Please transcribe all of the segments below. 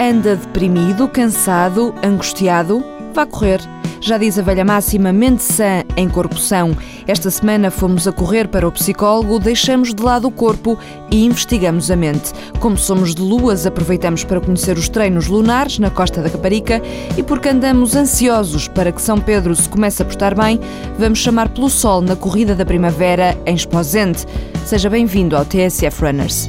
Anda deprimido, cansado, angustiado? Vá correr. Já diz a velha máxima, mente sã em corpo são. Esta semana fomos a correr para o psicólogo, deixamos de lado o corpo e investigamos a mente. Como somos de luas, aproveitamos para conhecer os treinos lunares na costa da Caparica e porque andamos ansiosos para que São Pedro se comece a portar bem, vamos chamar pelo sol na corrida da primavera em Esposente. Seja bem-vindo ao TSF Runners.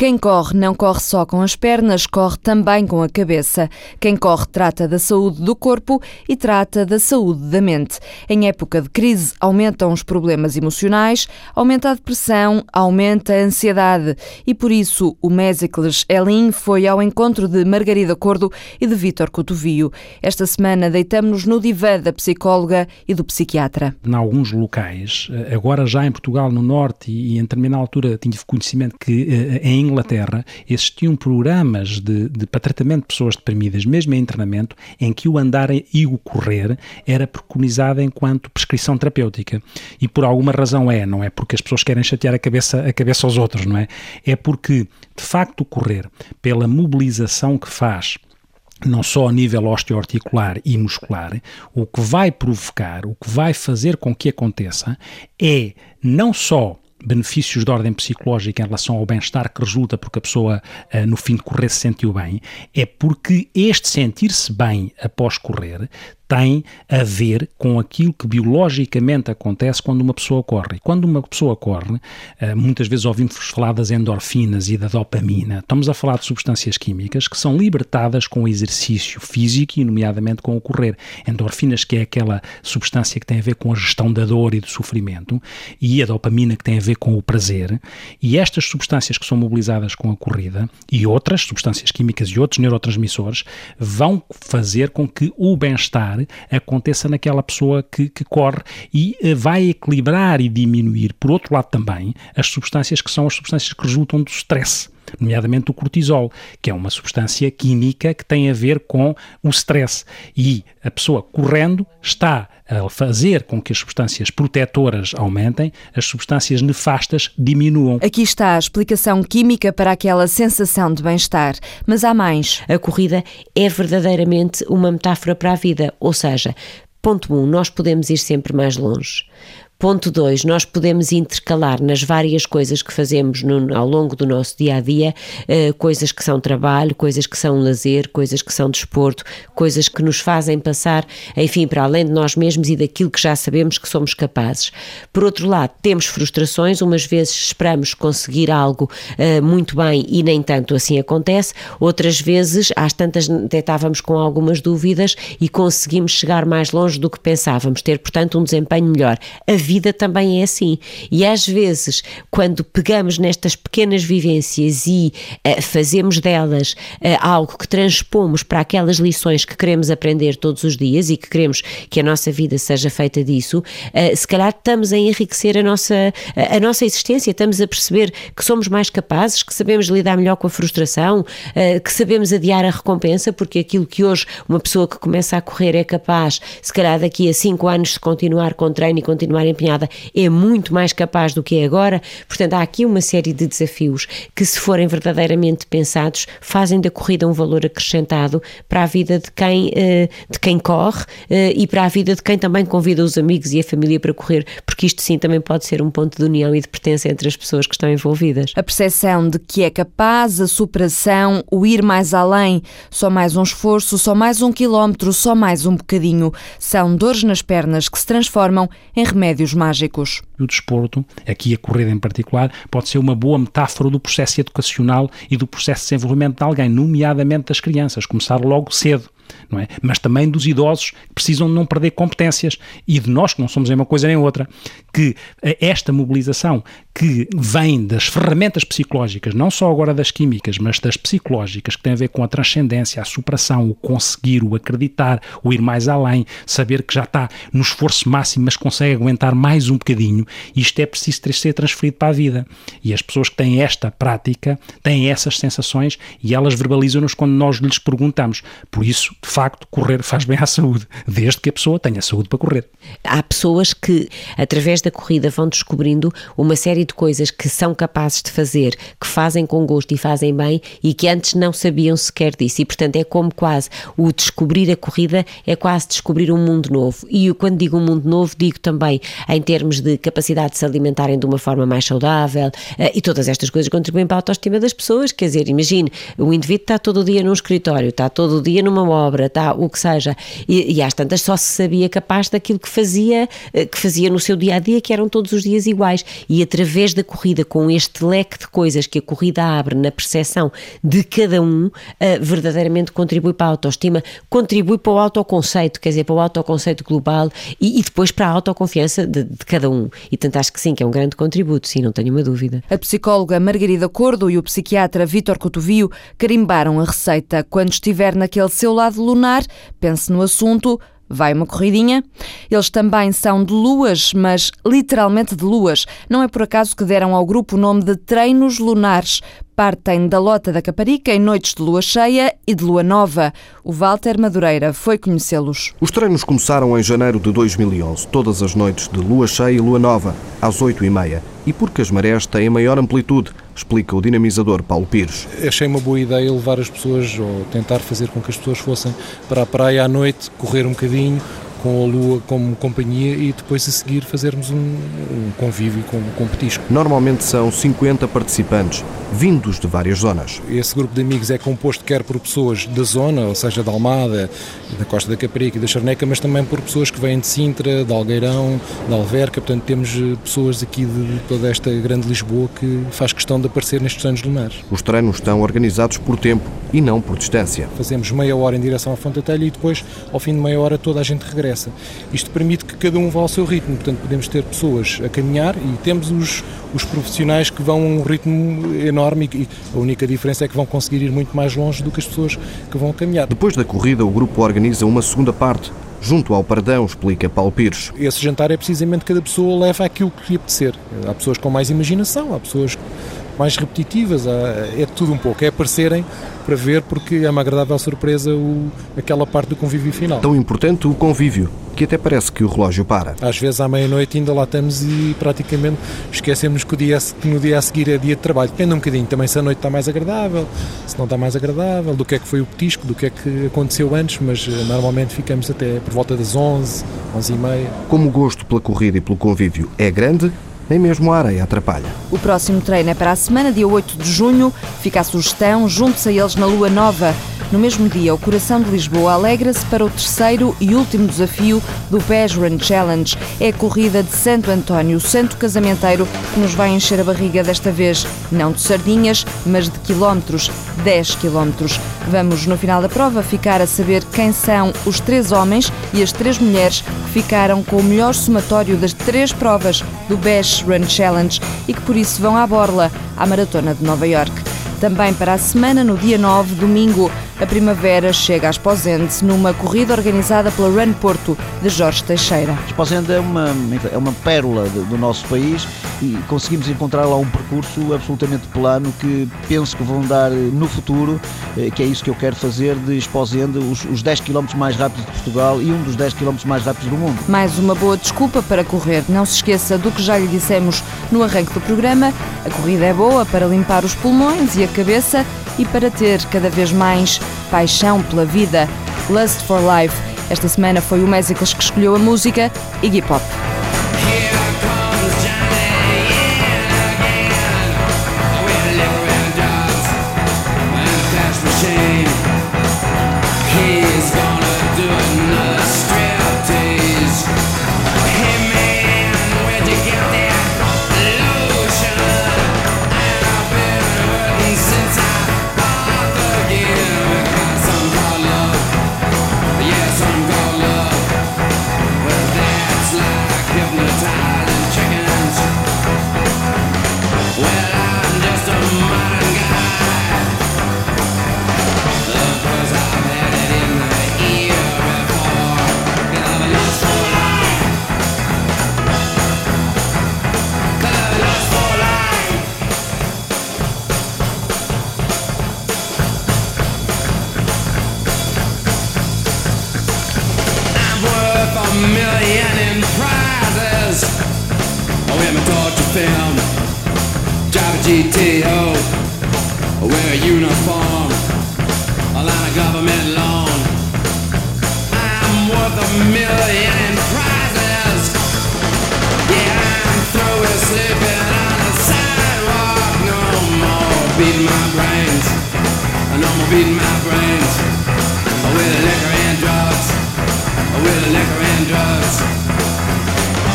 Quem corre não corre só com as pernas, corre também com a cabeça. Quem corre trata da saúde do corpo e trata da saúde da mente. Em época de crise, aumentam os problemas emocionais, aumenta a depressão, aumenta a ansiedade. E por isso, o Mésicles Elin foi ao encontro de Margarida Cordo e de Vítor Cotovio. Esta semana deitamos-nos no divã da psicóloga e do psiquiatra. Em alguns locais, agora já em Portugal, no Norte, e em determinada altura tinha conhecimento que eh, em Inglaterra existiam programas de, de, para tratamento de pessoas deprimidas, mesmo em internamento, em que o andar e o correr era preconizado enquanto prescrição terapêutica. E por alguma razão é, não é porque as pessoas querem chatear a cabeça, a cabeça aos outros, não é? É porque, de facto, o correr, pela mobilização que faz, não só a nível osteoarticular e muscular, o que vai provocar, o que vai fazer com que aconteça é não só benefícios de ordem psicológica em relação ao bem-estar que resulta porque a pessoa, eh, no fim de correr, se sentiu bem, é porque este sentir-se bem após correr tem a ver com aquilo que biologicamente acontece quando uma pessoa corre. Quando uma pessoa corre, eh, muitas vezes ouvimos falar das endorfinas e da dopamina. Estamos a falar de substâncias químicas que são libertadas com o exercício físico e, nomeadamente, com o correr. Endorfinas, que é aquela substância que tem a ver com a gestão da dor e do sofrimento, e a dopamina, que tem a ver com o prazer. E estas substâncias que são mobilizadas com a corrida e outras substâncias químicas e outros neurotransmissores vão fazer com que o bem-estar aconteça naquela pessoa que, que corre e uh, vai equilibrar e diminuir, por outro lado também, as substâncias que são as substâncias que resultam do stress nomeadamente o cortisol, que é uma substância química que tem a ver com o stress. E a pessoa correndo está a fazer com que as substâncias protetoras aumentem, as substâncias nefastas diminuam. Aqui está a explicação química para aquela sensação de bem-estar, mas há mais. A corrida é verdadeiramente uma metáfora para a vida, ou seja, ponto 1, um, nós podemos ir sempre mais longe. Ponto 2, nós podemos intercalar nas várias coisas que fazemos no, ao longo do nosso dia a dia, uh, coisas que são trabalho, coisas que são lazer, coisas que são desporto, coisas que nos fazem passar, enfim, para além de nós mesmos e daquilo que já sabemos que somos capazes. Por outro lado, temos frustrações, umas vezes esperamos conseguir algo uh, muito bem e nem tanto assim acontece, outras vezes, às tantas, detávamos com algumas dúvidas e conseguimos chegar mais longe do que pensávamos, ter, portanto, um desempenho melhor. A vida também é assim. E às vezes, quando pegamos nestas pequenas vivências e uh, fazemos delas uh, algo que transpomos para aquelas lições que queremos aprender todos os dias e que queremos que a nossa vida seja feita disso, uh, se calhar estamos a enriquecer a nossa, a, a nossa existência, estamos a perceber que somos mais capazes, que sabemos lidar melhor com a frustração, que sabemos adiar a recompensa, porque aquilo que hoje uma pessoa que começa a correr é capaz, se calhar daqui a cinco anos, de continuar com treino e continuar em empenhada é muito mais capaz do que é agora. Portanto, há aqui uma série de desafios que, se forem verdadeiramente pensados, fazem da corrida um valor acrescentado para a vida de quem, eh, de quem corre eh, e para a vida de quem também convida os amigos e a família para correr, porque isto sim também pode ser um ponto de união e de pertença entre as pessoas que estão envolvidas. A percepção de que é capaz, a superação, o ir mais além, só mais um esforço, só mais um quilómetro, só mais um bocadinho, são dores nas pernas que se transformam em remédios mágicos. O desporto, aqui a corrida em particular, pode ser uma boa metáfora do processo educacional e do processo de desenvolvimento de alguém, nomeadamente das crianças, começar logo cedo é? Mas também dos idosos que precisam não perder competências e de nós que não somos nem uma coisa nem outra, que eh, esta mobilização que vem das ferramentas psicológicas, não só agora das químicas, mas das psicológicas, que tem a ver com a transcendência, a superação, o conseguir, o acreditar, o ir mais além, saber que já está no esforço máximo, mas consegue aguentar mais um bocadinho, isto é preciso ser transferido para a vida. E as pessoas que têm esta prática têm essas sensações e elas verbalizam-nos quando nós lhes perguntamos. Por isso, de facto, correr faz bem à saúde, desde que a pessoa tenha saúde para correr. Há pessoas que, através da corrida, vão descobrindo uma série de coisas que são capazes de fazer, que fazem com gosto e fazem bem e que antes não sabiam sequer disso. E, portanto, é como quase o descobrir a corrida é quase descobrir um mundo novo. E quando digo um mundo novo, digo também em termos de capacidade de se alimentarem de uma forma mais saudável eh, e todas estas coisas contribuem para a autoestima das pessoas. Quer dizer, imagine, o indivíduo está todo o dia num escritório, está todo o dia numa obra, está o que seja, e, e às tantas só se sabia capaz daquilo que fazia, eh, que fazia no seu dia a dia, que eram todos os dias iguais. E através da corrida, com este leque de coisas que a corrida abre na percepção de cada um, uh, verdadeiramente contribui para a autoestima, contribui para o autoconceito, quer dizer, para o autoconceito global e, e depois para a autoconfiança de, de, cada um. E tanto acho que sim, que é um grande contributo, sim, não tenho uma dúvida. A psicóloga Margarida Cordo e o psiquiatra Vítor Cotovio carimbaram a receita. Quando estiver naquele seu lado lunar, pense no assunto, Vai uma corridinha? Eles também são de luas, mas literalmente de luas. Não é por acaso que deram ao grupo o nome de Treinos Lunares. Partem da Lota da Caparica em noites de lua cheia e de lua nova. O Walter Madureira foi conhecê-los. Os treinos começaram em janeiro de 2011, todas as noites de lua cheia e lua nova, às 8h30. E porque as marés têm maior amplitude, explica o dinamizador Paulo Pires. Achei uma boa ideia levar as pessoas, ou tentar fazer com que as pessoas fossem para a praia à noite, correr um bocadinho, com a Lua como companhia e depois a seguir fazermos um, um convívio com, com petisco. Normalmente são 50 participantes, vindos de várias zonas. Esse grupo de amigos é composto quer por pessoas da zona, ou seja, da Almada, da Costa da Caparica e da Charneca, mas também por pessoas que vêm de Sintra, de Algueirão, da Alverca, portanto temos eh, pessoas aqui de toda esta grande Lisboa que faz questão de aparecer nestes anos lunares. Os treinos estão organizados por tempo e não por distância. Fazemos meia hora em direção à Fonte Telha e depois, ao fim de meia hora, toda a gente regressa isto permite que cada um vá ao seu ritmo, portanto podemos ter pessoas a caminhar e temos os, os profissionais que vão a um ritmo enorme e a única diferença é que vão conseguir ir muito mais longe do que as pessoas que vão a caminhar. Depois da corrida, o grupo organiza uma segunda parte, junto ao Paradão, explica Paulo Pires. Esse jantar é precisamente cada pessoa leva aquilo que lhe apetecer. Há pessoas com mais imaginação, há pessoas mais repetitivas, é tudo um pouco, é aparecerem para ver porque é uma agradável surpresa o, aquela parte do convívio final. Tão importante o convívio, que até parece que o relógio para. Às vezes à meia-noite ainda lá estamos e praticamente esquecemos que, o dia, que no dia a seguir é dia de trabalho. Depende um bocadinho também se a noite está mais agradável, se não está mais agradável, do que é que foi o petisco, do que é que aconteceu antes, mas eh, normalmente ficamos até por volta das 11, 11 e meia. Como o gosto pela corrida e pelo convívio é grande, nem mesmo a areia atrapalha. O próximo treino é para a semana, dia 8 de junho. Fica a sugestão, junte-se a eles na Lua Nova. No mesmo dia, o coração de Lisboa alegra-se para o terceiro e último desafio do Beige Run Challenge. É a corrida de Santo António, o santo casamenteiro, que nos vai encher a barriga desta vez, não de sardinhas, mas de quilómetros, 10 quilómetros. Vamos, no final da prova, ficar a saber quem são os três homens e as três mulheres que ficaram com o melhor somatório das três provas do Beige Run Challenge e que por isso vão à borla à Maratona de Nova York. Também para a semana, no dia 9, domingo, a primavera chega a Esposende numa corrida organizada pela Run Porto de Jorge Teixeira. Esposende é uma, é uma pérola do nosso país e conseguimos encontrar lá um percurso absolutamente plano que penso que vão dar no futuro, eh, que é isso que eu quero fazer de Esposende, os, os 10 km mais rápidos de Portugal e um dos 10 km mais rápidos do mundo. Mais uma boa desculpa para correr. Não se esqueça do que já lhe dissemos no arranque do programa. A corrida é boa para limpar os pulmões e a cabeça e para ter cada vez mais paixão pela vida. Lust for Life. Esta semana foi o Mésicas que escolheu a música Iggy Pop.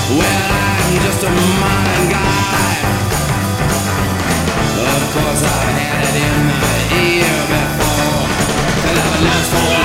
Well, I'm just a modern guy. Of course, I had it in my ear before I was lost for.